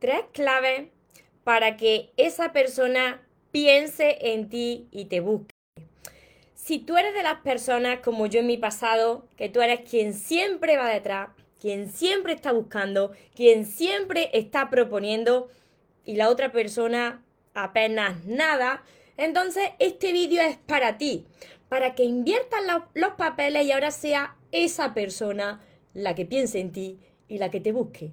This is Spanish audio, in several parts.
tres claves para que esa persona piense en ti y te busque. Si tú eres de las personas como yo en mi pasado, que tú eres quien siempre va detrás, quien siempre está buscando, quien siempre está proponiendo y la otra persona apenas nada, entonces este vídeo es para ti, para que inviertas los, papeles y ahora sea esa persona la que piense en ti y la que te busque.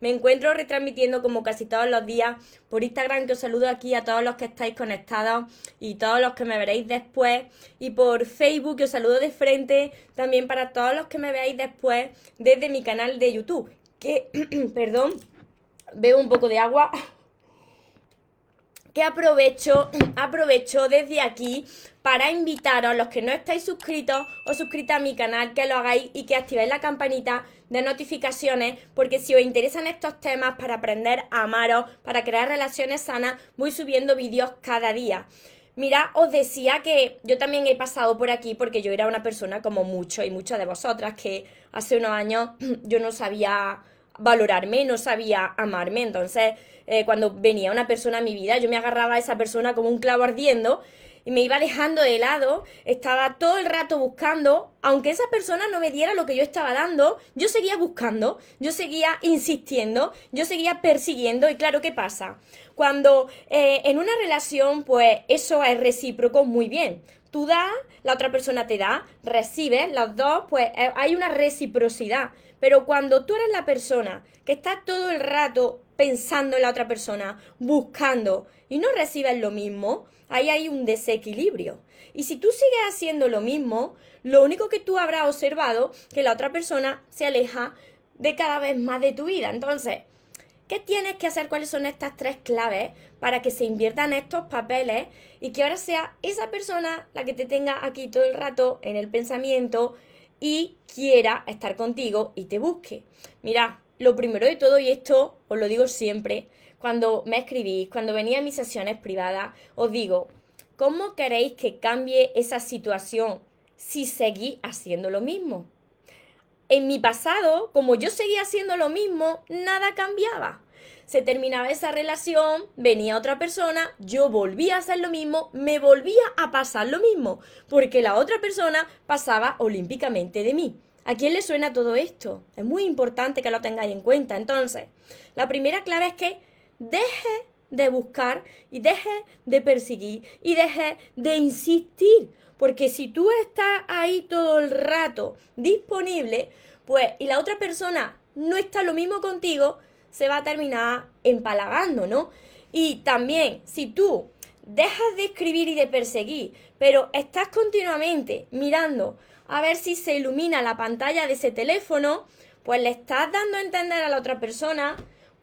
Me encuentro retransmitiendo como casi todos los días por Instagram, que os saludo aquí a todos los que estáis conectados y todos los que me veréis después. Y por Facebook, que os saludo de frente también para todos los que me veáis después desde mi canal de YouTube. Que, perdón, veo un poco de agua que aprovecho, aprovecho desde aquí para invitaros, los que no estáis suscritos o suscritas a mi canal, que lo hagáis y que activéis la campanita de notificaciones, porque si os interesan estos temas para aprender a amaros, para crear relaciones sanas, voy subiendo vídeos cada día. Mira, os decía que yo también he pasado por aquí porque yo era una persona como muchos y muchas de vosotras que hace unos años yo no sabía valorarme, no sabía amarme, entonces eh, cuando venía una persona a mi vida, yo me agarraba a esa persona como un clavo ardiendo y me iba dejando de lado, estaba todo el rato buscando, aunque esa persona no me diera lo que yo estaba dando, yo seguía buscando, yo seguía insistiendo, yo seguía persiguiendo y claro, ¿qué pasa? Cuando eh, en una relación, pues eso es recíproco muy bien. Tú das, la otra persona te da, recibes, los dos, pues eh, hay una reciprocidad. Pero cuando tú eres la persona que está todo el rato pensando en la otra persona, buscando y no recibes lo mismo, ahí hay un desequilibrio. Y si tú sigues haciendo lo mismo, lo único que tú habrás observado que la otra persona se aleja de cada vez más de tu vida. Entonces, ¿qué tienes que hacer? ¿Cuáles son estas tres claves para que se inviertan estos papeles y que ahora sea esa persona la que te tenga aquí todo el rato en el pensamiento y quiera estar contigo y te busque? Mira, lo primero de todo, y esto os lo digo siempre, cuando me escribís, cuando venía a mis sesiones privadas, os digo, ¿cómo queréis que cambie esa situación si seguís haciendo lo mismo? En mi pasado, como yo seguía haciendo lo mismo, nada cambiaba. Se terminaba esa relación, venía otra persona, yo volvía a hacer lo mismo, me volvía a pasar lo mismo, porque la otra persona pasaba olímpicamente de mí. ¿A quién le suena todo esto? Es muy importante que lo tengáis en cuenta. Entonces, la primera clave es que deje de buscar y deje de perseguir y deje de insistir. Porque si tú estás ahí todo el rato disponible, pues, y la otra persona no está lo mismo contigo, se va a terminar empalagando, ¿no? Y también, si tú dejas de escribir y de perseguir, pero estás continuamente mirando a ver si se ilumina la pantalla de ese teléfono, pues le estás dando a entender a la otra persona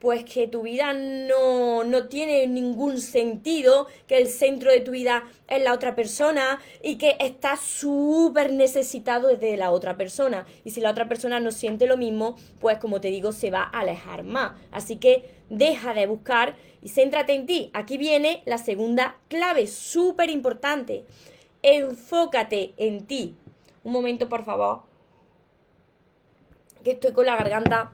pues que tu vida no, no tiene ningún sentido, que el centro de tu vida es la otra persona y que estás súper necesitado de la otra persona. Y si la otra persona no siente lo mismo, pues como te digo, se va a alejar más. Así que deja de buscar y céntrate en ti. Aquí viene la segunda clave, súper importante. Enfócate en ti. Un momento, por favor. Que estoy con la garganta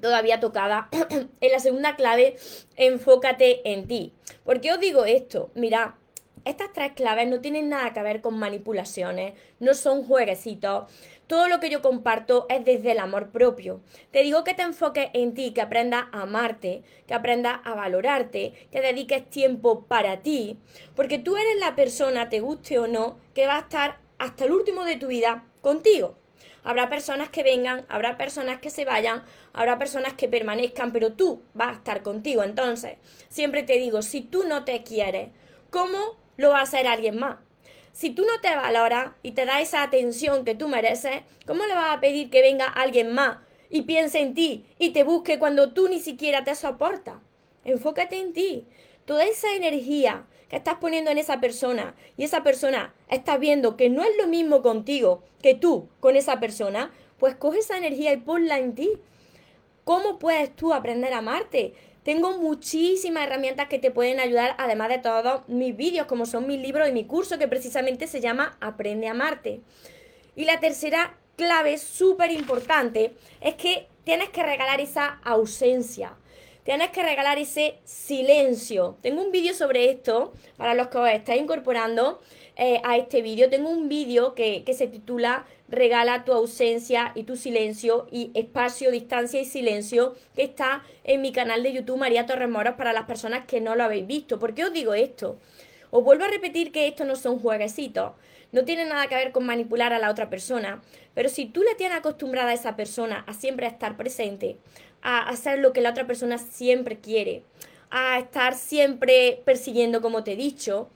todavía tocada. en la segunda clave, enfócate en ti. ¿Por qué os digo esto? Mira, estas tres claves no tienen nada que ver con manipulaciones, no son jueguecitos. Todo lo que yo comparto es desde el amor propio. Te digo que te enfoques en ti, que aprendas a amarte, que aprendas a valorarte, que dediques tiempo para ti, porque tú eres la persona, te guste o no, que va a estar hasta el último de tu vida contigo. Habrá personas que vengan, habrá personas que se vayan, habrá personas que permanezcan, pero tú vas a estar contigo. Entonces, siempre te digo, si tú no te quieres, ¿cómo lo va a hacer alguien más? Si tú no te valoras y te da esa atención que tú mereces, ¿cómo le vas a pedir que venga alguien más y piense en ti y te busque cuando tú ni siquiera te soportas? Enfócate en ti. toda esa energía estás poniendo en esa persona y esa persona está viendo que no es lo mismo contigo que tú con esa persona, pues coge esa energía y ponla en ti. ¿Cómo puedes tú aprender a amarte? Tengo muchísimas herramientas que te pueden ayudar, además de todos mis vídeos, como son mis libros y mi curso, que precisamente se llama Aprende a amarte. Y la tercera clave súper importante es que tienes que regalar esa ausencia. Tienes que regalar ese silencio. Tengo un vídeo sobre esto para los que os estáis incorporando eh, a este vídeo. Tengo un vídeo que, que se titula Regala tu ausencia y tu silencio y espacio, distancia y silencio que está en mi canal de YouTube María Torres Moros para las personas que no lo habéis visto. ¿Por qué os digo esto? Os vuelvo a repetir que esto no son jueguecitos. No tiene nada que ver con manipular a la otra persona. Pero si tú le tienes acostumbrada a esa persona a siempre estar presente, a hacer lo que la otra persona siempre quiere, a estar siempre persiguiendo como te he dicho,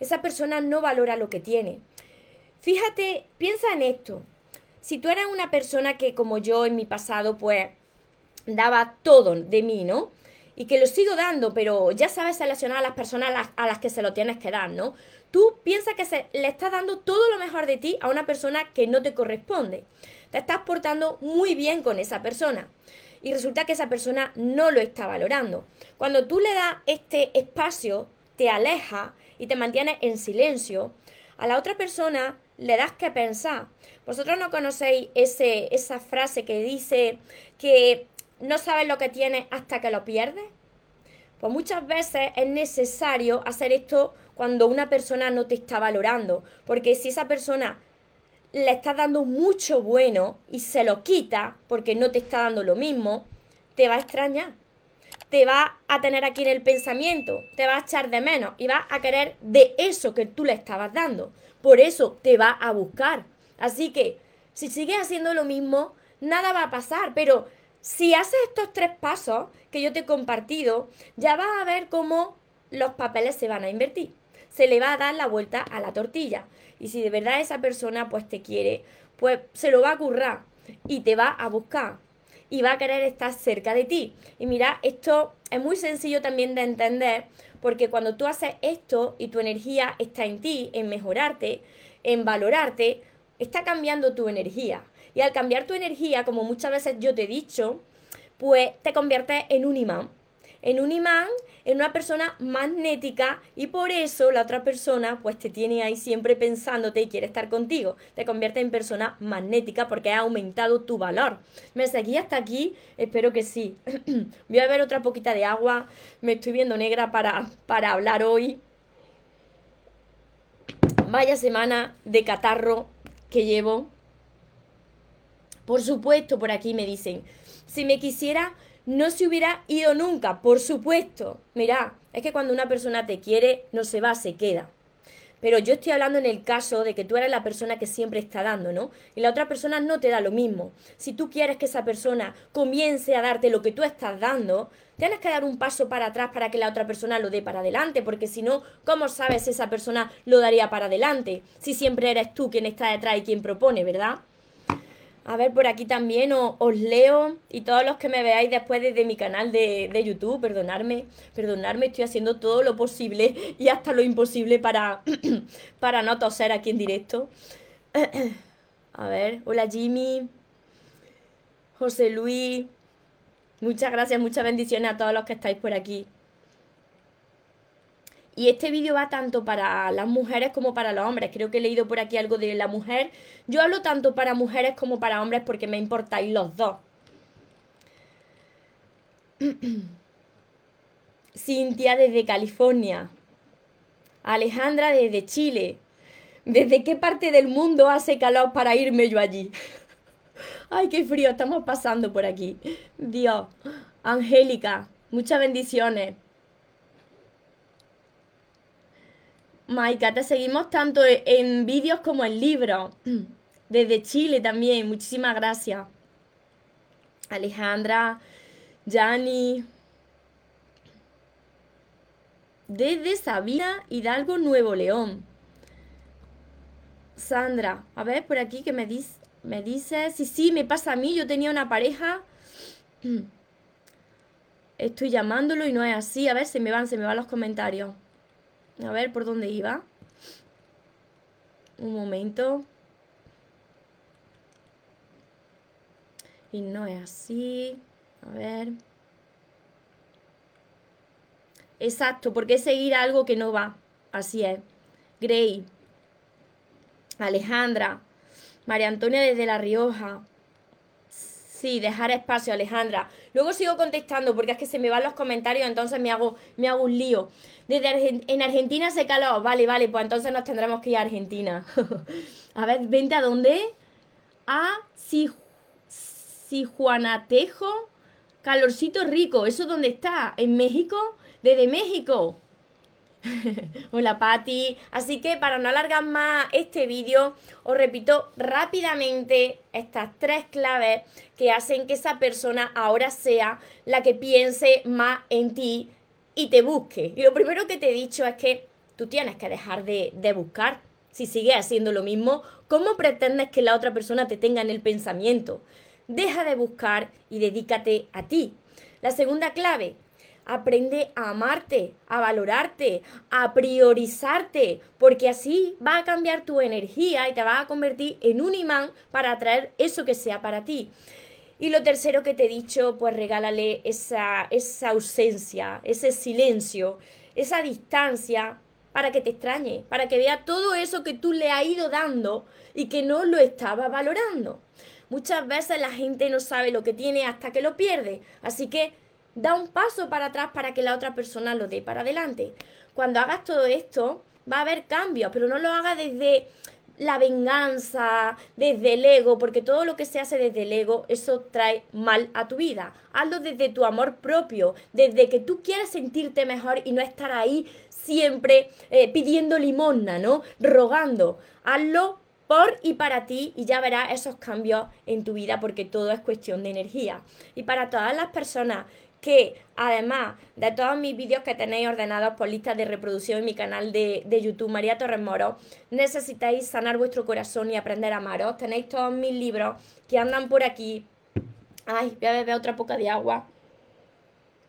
esa persona no valora lo que tiene. Fíjate, piensa en esto. Si tú eres una persona que como yo en mi pasado pues daba todo de mí, ¿no? Y que lo sigo dando, pero ya sabes seleccionar a las personas a las, a las que se lo tienes que dar, ¿no? Tú piensas que se, le estás dando todo lo mejor de ti a una persona que no te corresponde. Te estás portando muy bien con esa persona y resulta que esa persona no lo está valorando. Cuando tú le das este espacio, te aleja y te mantienes en silencio, a la otra persona le das que pensar. Vosotros no conocéis esa frase que dice que no sabes lo que tienes hasta que lo pierdes. Pues muchas veces es necesario hacer esto cuando una persona no te está valorando, porque si esa persona le está dando mucho bueno y se lo quita porque no te está dando lo mismo, te va a extrañar. Te va a tener aquí en el pensamiento, te va a echar de menos y va a querer de eso que tú le estabas dando. Por eso te va a buscar. Así que si sigues haciendo lo mismo, nada va a pasar. Pero si haces estos tres pasos que yo te he compartido, ya vas a ver cómo los papeles se van a invertir. Se le va a dar la vuelta a la tortilla. Y si de verdad esa persona pues te quiere, pues se lo va a currar y te va a buscar y va a querer estar cerca de ti. Y mira, esto es muy sencillo también de entender porque cuando tú haces esto y tu energía está en ti, en mejorarte, en valorarte, está cambiando tu energía. Y al cambiar tu energía, como muchas veces yo te he dicho, pues te conviertes en un imán en un imán, en una persona magnética y por eso la otra persona pues te tiene ahí siempre pensándote y quiere estar contigo. Te convierte en persona magnética porque ha aumentado tu valor. ¿Me seguí hasta aquí? Espero que sí. Voy a beber otra poquita de agua. Me estoy viendo negra para, para hablar hoy. Vaya semana de catarro que llevo. Por supuesto, por aquí me dicen, si me quisiera no se hubiera ido nunca, por supuesto. Mira, es que cuando una persona te quiere, no se va, se queda. Pero yo estoy hablando en el caso de que tú eres la persona que siempre está dando, ¿no? Y la otra persona no te da lo mismo. Si tú quieres que esa persona comience a darte lo que tú estás dando, tienes que dar un paso para atrás para que la otra persona lo dé para adelante, porque si no, ¿cómo sabes si esa persona lo daría para adelante? Si siempre eres tú quien está detrás y quien propone, ¿verdad? A ver, por aquí también os, leo y todos los que me veáis después desde mi canal de, de, YouTube, perdonadme, perdonadme, estoy haciendo todo lo posible y hasta lo imposible para, para no toser aquí en directo. A ver, hola Jimmy, José Luis, muchas gracias, muchas bendiciones a todos los que estáis por aquí. Y este vídeo va tanto para las mujeres como para los hombres. Creo que he leído por aquí algo de la mujer. Yo hablo tanto para mujeres como para hombres porque me importáis los dos. Cintia desde California. Alejandra desde Chile. ¿Desde qué parte del mundo hace calor para irme yo allí? Ay, qué frío estamos pasando por aquí. Dios. Angélica, muchas bendiciones. Maika, te seguimos tanto e-, en vídeos como en libros. Desde Chile también, muchísimas gracias. Alejandra, Yani. Desde Sabina Hidalgo, Nuevo León. Sandra, a ver por aquí que me, dice, me dice, sí, sí, me pasa a mí, yo tenía una pareja estoy llamándolo y no es así. A ver, se me van, se me van los comentarios. A ver, ¿por dónde iba? Un momento. Y no es así. A ver. Exacto, porque es seguir algo que no va. Así es. Grey. Alejandra. María Antonia desde La Rioja. Sí, dejar espacio, Alejandra. Luego sigo contestando porque es que se me van los comentarios, entonces me hago, me hago un lío. Desde en Argentina se calor. Vale, vale, pues entonces nos tendremos que ir a Argentina. a ver, vente a dónde? A si, si Juanatejo. Calorcito rico. ¿Eso dónde está? ¿En México? Desde México. Hola Patti. Así que para no alargar más este vídeo, os repito rápidamente estas tres claves que hacen que esa persona ahora sea la que piense más en ti y te busque. Y lo primero que te he dicho es que tú tienes que dejar de, de buscar. Si sigues haciendo lo mismo, ¿cómo pretendes que la otra persona te tenga en el pensamiento? Deja de buscar y dedícate a ti. La segunda clave, Aprende a amarte, a valorarte, a priorizarte, porque así va a cambiar tu energía y te va a convertir en un imán para atraer eso que sea para ti. Y lo tercero que te he dicho, pues regálale esa, esa ausencia, ese silencio, esa distancia para que te extrañe, para que vea todo eso que tú le has ido dando y que no lo estaba valorando. Muchas veces la gente no sabe lo que tiene hasta que lo pierde. Así que da un paso para atrás para que la otra persona lo dé para adelante. Cuando hagas todo esto, va a haber cambios, pero no lo hagas desde la venganza, desde el ego, porque todo lo que se hace desde el ego, eso trae mal a tu vida. Hazlo desde tu amor propio, desde que tú quieres sentirte mejor y no estar ahí siempre eh, pidiendo limosna, ¿no? Rogando. Hazlo por y para ti y ya verás esos cambios en tu vida porque todo es cuestión de energía. Y para todas las personas que además de todos mis vídeos que tenéis ordenados por listas de reproducción en mi canal de, YouTube María Torres Moro, necesitáis sanar vuestro corazón y aprender a amaros. Tenéis todos mis libros que andan por aquí. Ay, voy a beber otra poca de agua.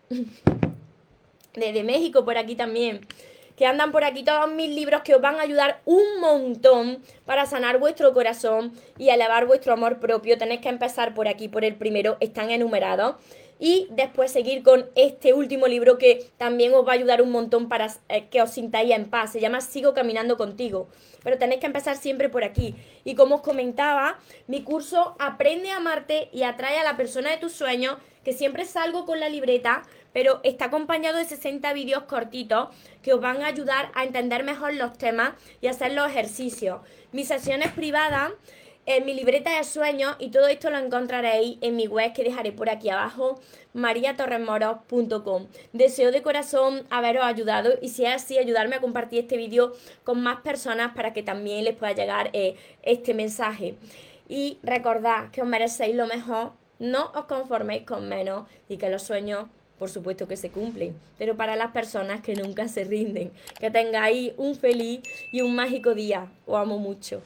Desde México por aquí también. Que andan por aquí todos mis libros que os van a ayudar un montón para sanar vuestro corazón y elevar vuestro amor propio. Tenéis que empezar por aquí, por el primero. Están enumerados y después seguir con este último libro que también os va a ayudar un montón para eh, que os sintáis en paz. Se llama Sigo caminando contigo. Pero tenéis que empezar siempre por aquí. Y como os comentaba, mi curso Aprende a amarte y atrae a la persona de tus sueños, que siempre salgo con la libreta, pero está acompañado de 60 vídeos cortitos que os van a ayudar a entender mejor los temas y hacer los ejercicios. Mis sesiones privadas en mi libreta de sueños y todo esto lo encontraréis en mi web que dejaré por aquí abajo, mariatorremoros.com. Deseo de corazón haberos ayudado y si es así, ayudarme a compartir este vídeo con más personas para que también les pueda llegar eh, este mensaje. Y recordad que os merecéis lo mejor, no os conforméis con menos y que los sueños por supuesto que se cumplen, pero para las personas que nunca se rinden. Que tengáis un feliz y un mágico día. Os amo mucho.